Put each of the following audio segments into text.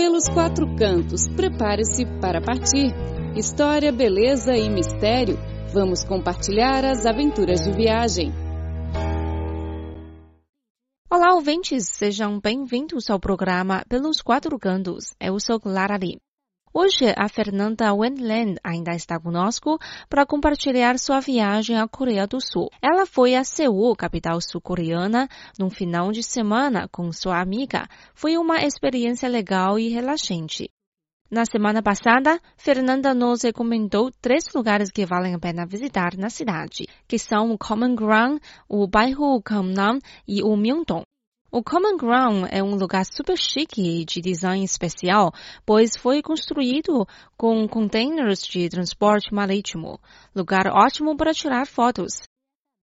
Pelos quatro cantos, prepare-se para partir. História, beleza e mistério. Vamos compartilhar as aventuras de viagem. Olá, ouvintes, sejam bem-vindos ao programa Pelos Quatro Cantos. Eu sou Clara Lee. Hoje, a Fernanda Wendland ainda está conosco para compartilhar sua viagem à Coreia do Sul. Ela foi a Seul, capital sul-coreana, num final de semana com sua amiga. Foi uma experiência legal e relaxante. Na semana passada, Fernanda nos recomendou três lugares que valem a pena visitar na cidade, que são o Common Ground, o bairro Gangnam e o Myeongdong. O Common Ground é um lugar super chique de design especial, pois foi construído com containers de transporte marítimo. Lugar ótimo para tirar fotos.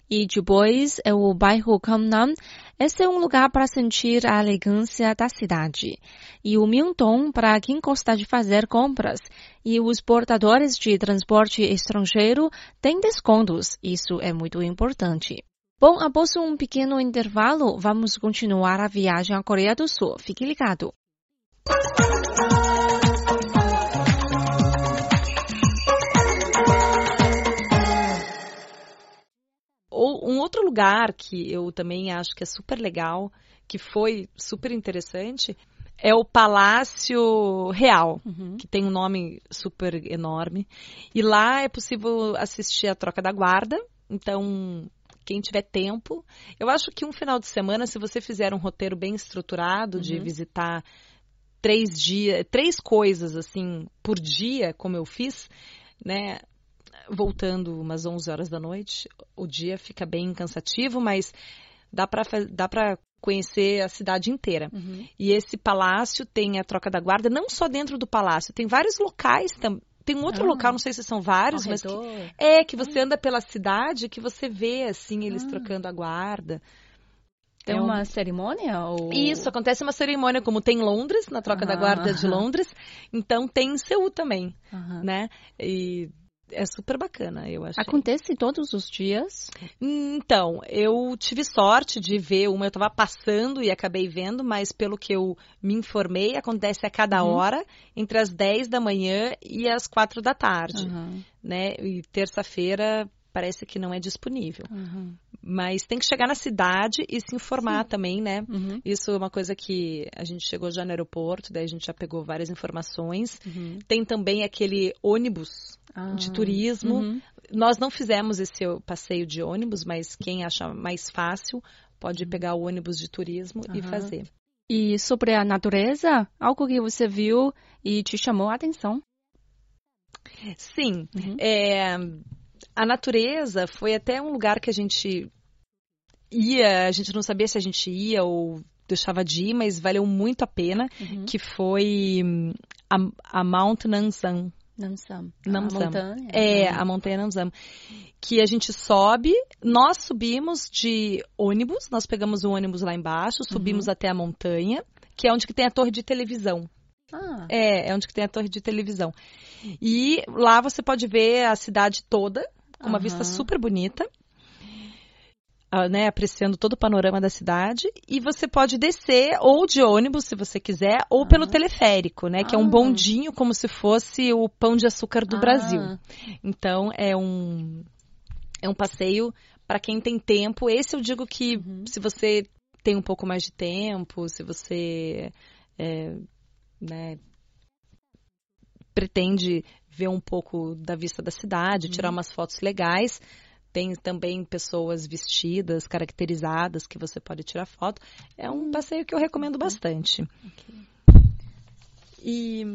E depois é o bairro Gangnam. Esse é um lugar para sentir a elegância da cidade. E o Myeongdong para quem gosta de fazer compras. E os portadores de transporte estrangeiro têm descontos. Isso é muito importante. Bom, após um pequeno intervalo, vamos continuar a viagem à Coreia do Sul. Fique ligado. Um outro lugar que eu também acho que é super legal, que foi super interessante, é o Palácio Real, uhum. que tem um nome super enorme. E lá é possível assistir a troca da guarda. Então, quem tiver tempo. Eu acho que um final de semana, se você fizer um roteiro bem estruturado de uhum. visitar três dias, três coisas assim por dia, como eu fiz, né? Voltando umas 11 horas da noite, o dia fica bem cansativo, mas dá para dá para conhecer a cidade inteira. Uhum. E esse palácio tem a troca da guarda, não só dentro do palácio, tem vários locais também tem um outro ah, local, não sei se são vários, mas que, é que você anda pela cidade que você vê assim eles ah. trocando a guarda. Tem é uma cerimônia? Ou... Isso, acontece uma cerimônia, como tem em Londres, na troca ah, da guarda de Londres. Então tem em Seul também, né? E é super bacana, eu acho. Acontece todos os dias? Então, eu tive sorte de ver uma, eu estava passando e acabei vendo, mas pelo que eu me informei, acontece a cada uhum. hora, entre as 10 da manhã e as 4 da tarde, uhum. né? E terça-feira parece que não é disponível. Uhum. Mas tem que chegar na cidade e se informar Sim. também, né? Uhum. Isso é uma coisa que a gente chegou já no aeroporto, daí a gente já pegou várias informações. Uhum. Tem também aquele ônibus ah. de turismo. Uhum. Nós não fizemos esse passeio de ônibus, mas quem acha mais fácil pode uhum. pegar o ônibus de turismo e fazer. E sobre a natureza, algo que você viu e te chamou a atenção? Sim. Uhum. É, a natureza foi até um lugar que a gente ia, a gente não sabia se a gente ia ou deixava de ir, mas valeu muito a pena, uhum. que foi hum, a, a Mount Nansam. Namsam. Namsam. A montanha. É, a montanha Namsam. Que a gente sobe, nós subimos de ônibus, nós pegamos o ônibus lá embaixo, subimos uhum. até a montanha, que é onde que tem a torre de televisão. Ah. É, é onde que tem a torre de televisão. E lá você pode ver a cidade toda, com uma uhum. vista super bonita. Né, apreciando todo o panorama da cidade. E você pode descer ou de ônibus, se você quiser, ou pelo teleférico, né? Que é um ah. bondinho como se fosse o pão de açúcar do ah. Brasil. Então, é um, é um passeio para quem tem tempo. Esse eu digo que uhum. se você tem um pouco mais de tempo, se você é, né, pretende ver um pouco da vista da cidade, uhum. tirar umas fotos legais. Tem também pessoas vestidas, caracterizadas, que você pode tirar foto. É um hum. passeio que eu recomendo bastante. Okay. E.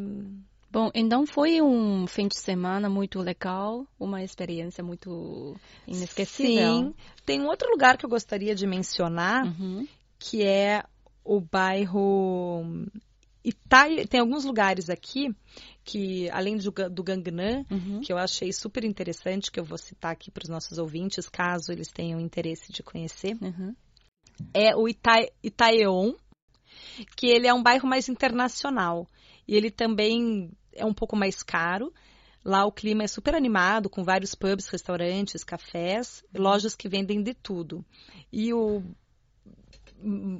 Bom, então foi um fim de semana muito legal, uma experiência muito inesquecível. Sim. Tem um outro lugar que eu gostaria de mencionar, uhum. que é o bairro Itai. Tem alguns lugares aqui que além do, do Gangnam, uhum. que eu achei super interessante, que eu vou citar aqui para os nossos ouvintes, caso eles tenham interesse de conhecer, uhum. é o Ita Itaeon, que ele é um bairro mais internacional. E ele também é um pouco mais caro. Lá o clima é super animado, com vários pubs, restaurantes, cafés, lojas que vendem de tudo. E o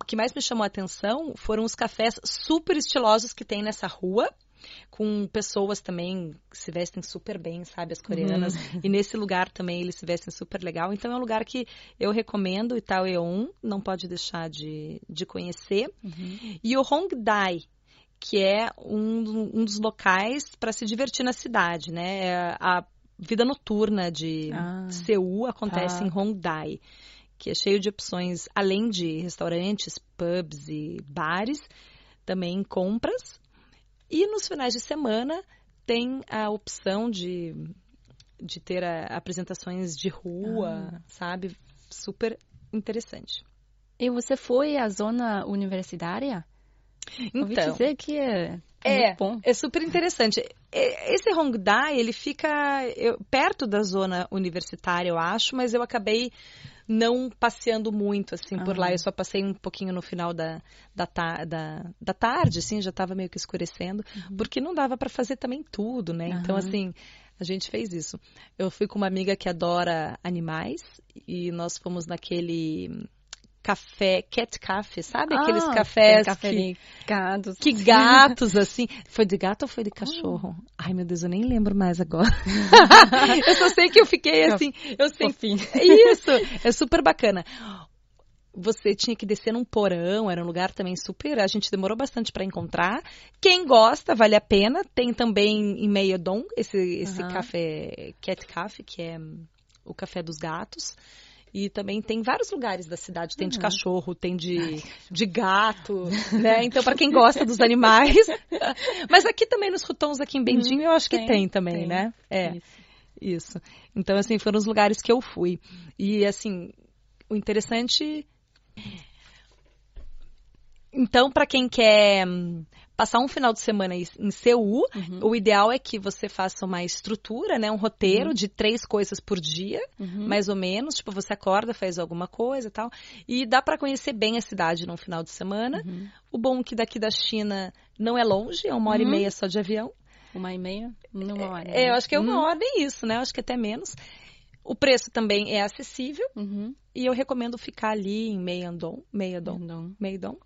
que mais me chamou a atenção foram os cafés super estilosos que tem nessa rua com pessoas também que se vestem super bem, sabe, as coreanas. Uhum. E nesse lugar também eles se vestem super legal. Então é um lugar que eu recomendo, Itaoeon, não pode deixar de, de conhecer. Uhum. E o Hongdae, que é um, um dos locais para se divertir na cidade, né? É a vida noturna de ah, Seul acontece tá. em Hongdae, que é cheio de opções, além de restaurantes, pubs e bares, também compras e nos finais de semana tem a opção de, de ter a, apresentações de rua, ah. sabe? Super interessante. E você foi à zona universitária? Então, Ouvi dizer que é, é, é super interessante. Esse Hongdae, ele fica perto da zona universitária, eu acho, mas eu acabei não passeando muito, assim, por lá. Eu só passei um pouquinho no final da, da, da, da tarde, assim, já estava meio que escurecendo, uhum. porque não dava para fazer também tudo, né? Uhum. Então, assim, a gente fez isso. Eu fui com uma amiga que adora animais e nós fomos naquele café, cat café, sabe? Ah, Aqueles cafés café que, gatos. que gatos, assim. Foi de gato ou foi de cachorro? Oh. Ai, meu Deus, eu nem lembro mais agora. eu só sei que eu fiquei assim, eu sei. Isso, é super bacana. Você tinha que descer num porão, era um lugar também super. A gente demorou bastante para encontrar. Quem gosta, vale a pena. Tem também em Meiodon esse, esse uhum. café, cat café, que é o café dos gatos. E também tem vários lugares da cidade. Tem de uhum. cachorro, tem de, de gato, né? Então, para quem gosta dos animais. Mas aqui também nos rutons, aqui em Bendinho, uhum. eu acho que tem, tem também, tem. né? É. Isso. Isso. Então, assim, foram os lugares que eu fui. E, assim, o interessante. Então, para quem quer passar um final de semana em Seul, uhum. o ideal é que você faça uma estrutura, né? Um roteiro uhum. de três coisas por dia, uhum. mais ou menos. Tipo, você acorda, faz alguma coisa e tal. E dá para conhecer bem a cidade num final de semana. Uhum. O bom é que daqui da China não é longe, é uma hora e uhum. meia só de avião. Uma e meia? Uma hora. É, eu acho que é uma uhum. hora nem isso, né? Eu acho que até menos. O preço também é acessível uhum. e eu recomendo ficar ali em Meiandon, Meiandon, Meidon.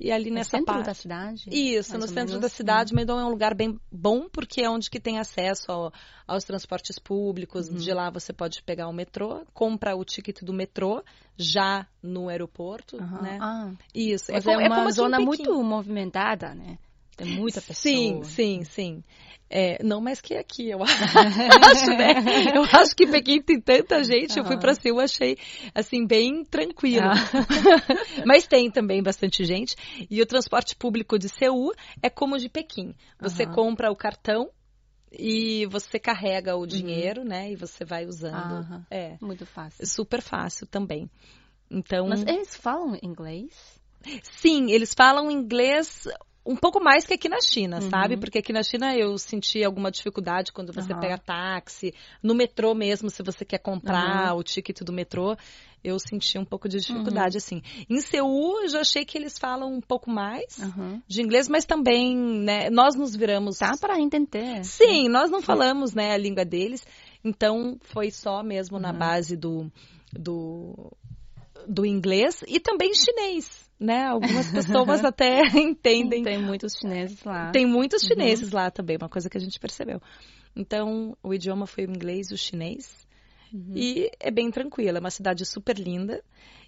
E ali no nessa centro parte. da cidade? Isso, no centro da cidade. Uhum. Meidon é um lugar bem bom porque é onde que tem acesso ao, aos transportes públicos. Uhum. De lá você pode pegar o metrô, compra o ticket do metrô já no aeroporto, né? Ah. Isso. Mas é, é, uma é como zona muito movimentada, né? Tem muita pessoa. Sim, sim, sim. É, não mais que aqui, eu acho, né? Eu acho que Pequim tem tanta gente, eu fui para Seul, achei, assim, bem tranquilo. Ah. Mas tem também bastante gente. E o transporte público de Seul é como o de Pequim. Você uhum. compra o cartão e você carrega o uhum. dinheiro, uhum. né? E você vai usando. Uhum. É. Muito fácil. Super fácil também. Então. Mas eles falam inglês? Sim, eles falam inglês um pouco mais que aqui na China, uhum. sabe? Porque aqui na China eu senti alguma dificuldade quando você uhum. pega táxi, no metrô mesmo, se você quer comprar uhum. o ticket do metrô, eu senti um pouco de dificuldade, assim. Em Seul, eu já achei que eles falam um pouco mais de inglês, mas também, né, nós nos viramos... Tá para entender. Sim, nós não falamos, né, a língua deles, então foi só mesmo na base do, do, do inglês e também chinês né? Algumas pessoas até entendem. Tem muitos chineses lá. Tem muitos uhum. chineses uhum. lá também, uma coisa que a gente percebeu. Então, o idioma foi o inglês e o chinês. Uhum. E é bem tranquilo, é uma cidade super linda.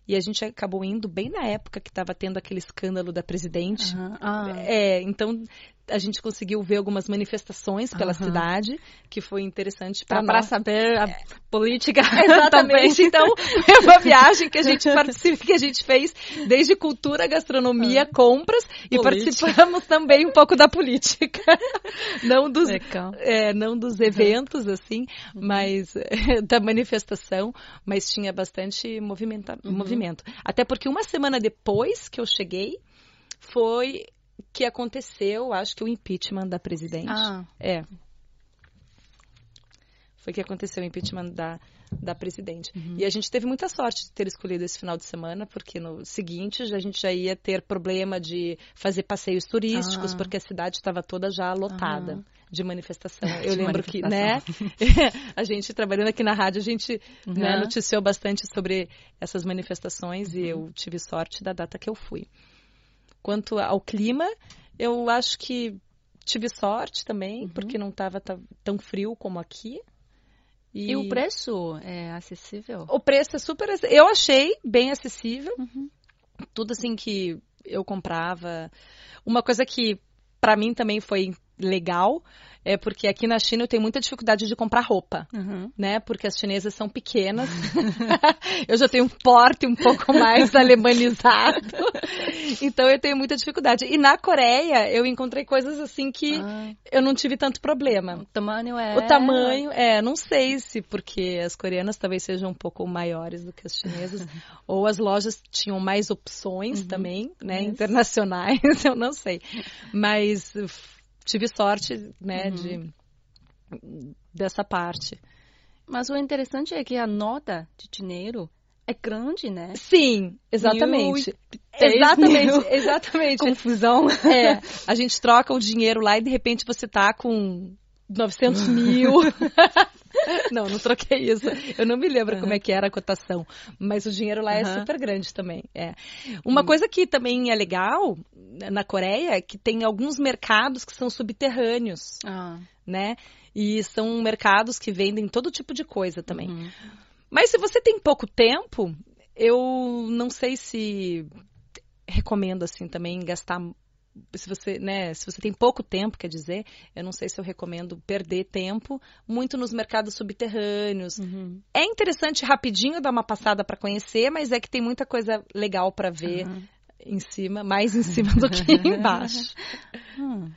E a gente acabou indo bem na época que estava tendo aquele escândalo da presidente. Uhum. Ah. É, então a gente conseguiu ver algumas manifestações pela uhum. cidade, que foi interessante para Para saber a política. Exatamente. então, é uma viagem que a gente participa, que a gente fez desde cultura, gastronomia, uhum. compras e participamos também um pouco da política. Não dos, é, não dos eventos, assim, uhum. mas é, da manifestação, mas tinha bastante movimenta, uhum. Até porque uma semana depois que eu cheguei, foi que aconteceu, acho que o impeachment da presidente. Ah. É. Foi que aconteceu o impeachment da, da presidente. Uhum. E a gente teve muita sorte de ter escolhido esse final de semana, porque no seguinte a gente já ia ter problema de fazer passeios turísticos, ah. porque a cidade estava toda já lotada. Ah. De manifestação. Eu de lembro que, né, a gente trabalhando aqui na rádio, a gente uhum. né, noticiou bastante sobre essas manifestações uhum. e eu tive sorte da data que eu fui. Quanto ao clima, eu acho que tive sorte também, uhum. porque não estava tão frio como aqui. E... e, o preço é acessível? O preço é super. Eu achei bem acessível. Uhum. Tudo assim que eu comprava. Uma coisa que para mim também foi legal é porque aqui na China eu tenho muita dificuldade de comprar roupa, uhum. né? Porque as chinesas são pequenas. eu já tenho um porte um pouco mais alemanizado. então eu tenho muita dificuldade. E na Coreia eu encontrei coisas assim que ah. eu não tive tanto problema. O tamanho é. O tamanho é, não sei se porque as coreanas talvez sejam um pouco maiores do que as chinesas, ou as lojas tinham mais opções uhum. também, né? Yes. Internacionais, eu não sei. Mas tive sorte, né, uhum. de dessa parte. Mas o interessante é que a nota de dinheiro é grande, né? Sim, exatamente. exatamente, mil. exatamente. Confusão. É, a gente troca o dinheiro lá e de repente você tá com 900 mil. não, não troquei isso. Eu não me lembro uhum. como é que era a cotação. Mas o dinheiro lá uhum. é super grande também. É. Uma uhum. coisa que também é legal na Coreia é que tem alguns mercados que são subterrâneos. Ah. Né? E são mercados que vendem todo tipo de coisa também. Uhum. Mas se você tem pouco tempo, eu não sei se recomendo assim também gastar se você, né, se você tem pouco tempo, quer dizer, eu não sei se eu recomendo perder tempo muito nos mercados subterrâneos. Uhum. É interessante rapidinho dar uma passada para conhecer, mas é que tem muita coisa legal para ver uhum. em cima, mais em cima do que embaixo. Hum.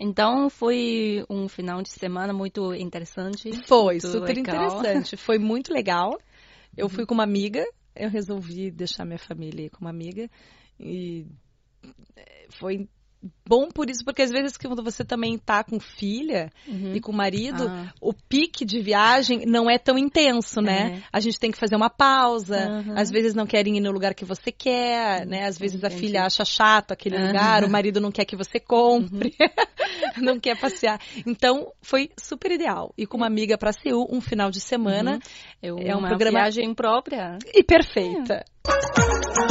Então foi um final de semana muito interessante. Foi, muito super legal. interessante. Foi muito legal. Eu uhum. fui com uma amiga, eu resolvi deixar minha família com uma amiga e foi bom por isso, porque às vezes quando você também tá com filha uhum. e com marido, ah. o pique de viagem não é tão intenso, né? É. A gente tem que fazer uma pausa, uhum. às vezes não querem ir no lugar que você quer, né? Às vezes Entendi. a filha acha chato aquele uhum. lugar, o marido não quer que você compre, uhum. não quer passear. Então, foi super ideal. E com uma amiga para Seul, um final de semana, é um uma programa viagem própria e perfeita. É.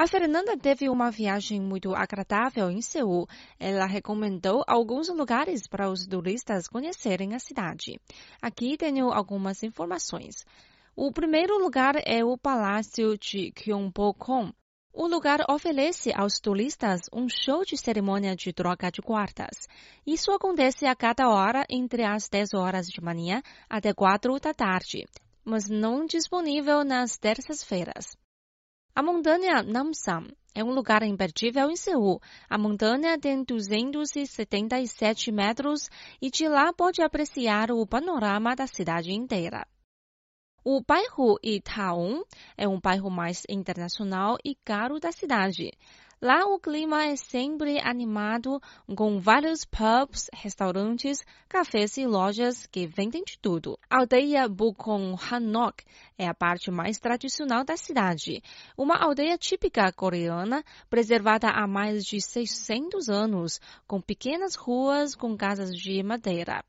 A Fernanda teve uma viagem muito agradável em Seul. Ela recomendou alguns lugares para os turistas conhecerem a cidade. Aqui tenho algumas informações. O primeiro lugar é o Palácio de Gyeongbokgung. O lugar oferece aos turistas um show de cerimônia de troca de quartas. Isso acontece a cada hora entre as 10 horas de manhã até 4 da tarde, mas não disponível nas terças-feiras. A montanha Namsan é um lugar imperdível em Seul. A montanha tem 277 metros e de lá pode apreciar o panorama da cidade inteira. O bairro Itaon é um bairro mais internacional e caro da cidade. Lá o clima é sempre animado, com vários pubs, restaurantes, cafés e lojas que vendem de tudo. A aldeia Bukong Hanok é a parte mais tradicional da cidade. Uma aldeia típica coreana, preservada há mais de 600 anos, com pequenas ruas com casas de madeira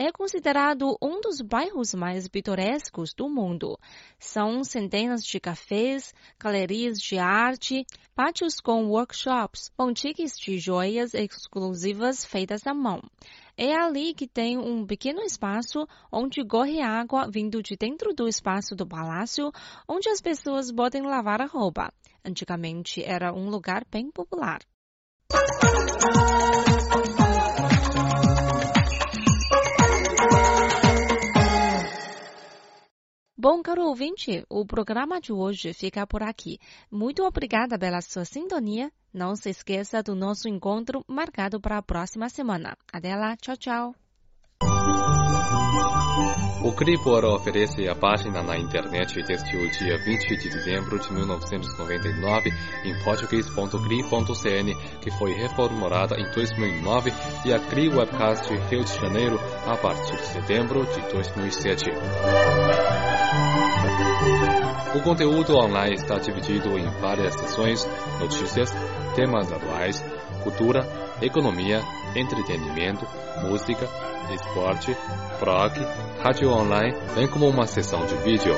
é considerado um dos bairros mais pitorescos do mundo. São centenas de cafés, galerias de arte, pátios com workshops, boutiques de joias exclusivas feitas à mão. É ali que tem um pequeno espaço onde corre água vindo de dentro do espaço do palácio, onde as pessoas podem lavar a roupa. Antigamente era um lugar bem popular. Bom, caro ouvinte, o programa de hoje fica por aqui. Muito obrigada pela sua sintonia. Não se esqueça do nosso encontro marcado para a próxima semana. Até lá, tchau, tchau. O Cribor oferece a página na internet desde o dia 20 de dezembro de 1999 em português.cri.cn, que foi reformulada em 2009, e a Cri Webcast Rio de Janeiro a partir de setembro de 2007. O conteúdo online está dividido em várias sessões, notícias, temas atuais, cultura, economia, entretenimento, música, esporte, blog, rádio online, bem como uma sessão de vídeo.